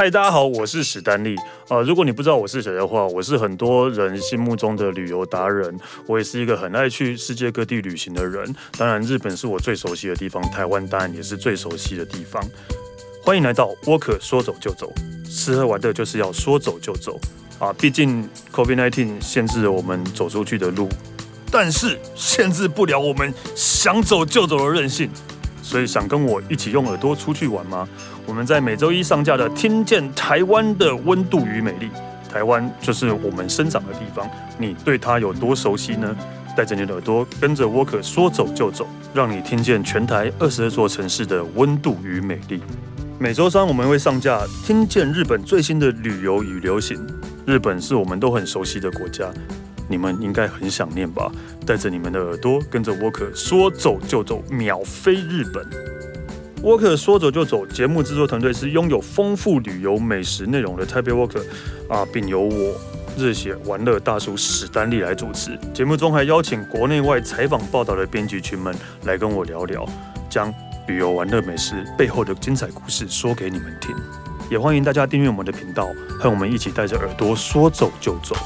嗨，大家好，我是史丹利。呃，如果你不知道我是谁的话，我是很多人心目中的旅游达人。我也是一个很爱去世界各地旅行的人。当然，日本是我最熟悉的地方，台湾当然也是最熟悉的地方。欢迎来到沃克，说走就走，吃喝玩乐就是要说走就走啊！毕竟 COVID-19 限制了我们走出去的路，但是限制不了我们想走就走的任性。所以想跟我一起用耳朵出去玩吗？我们在每周一上架的《听见台湾的温度与美丽》，台湾就是我们生长的地方，你对它有多熟悉呢？带着你的耳朵，跟着沃克说走就走，让你听见全台二十二座城市的温度与美丽。每周三我们会上架《听见日本最新的旅游与流行》，日本是我们都很熟悉的国家。你们应该很想念吧？带着你们的耳朵，跟着沃克说走就走，秒飞日本。沃克说走就走节目制作团队是拥有丰富旅游美食内容的台北沃克啊，并由我热血玩乐大叔史丹利来主持。节目中还邀请国内外采访报道的编辑群们来跟我聊聊，将旅游玩乐美食背后的精彩故事说给你们听。也欢迎大家订阅我们的频道，和我们一起带着耳朵说走就走。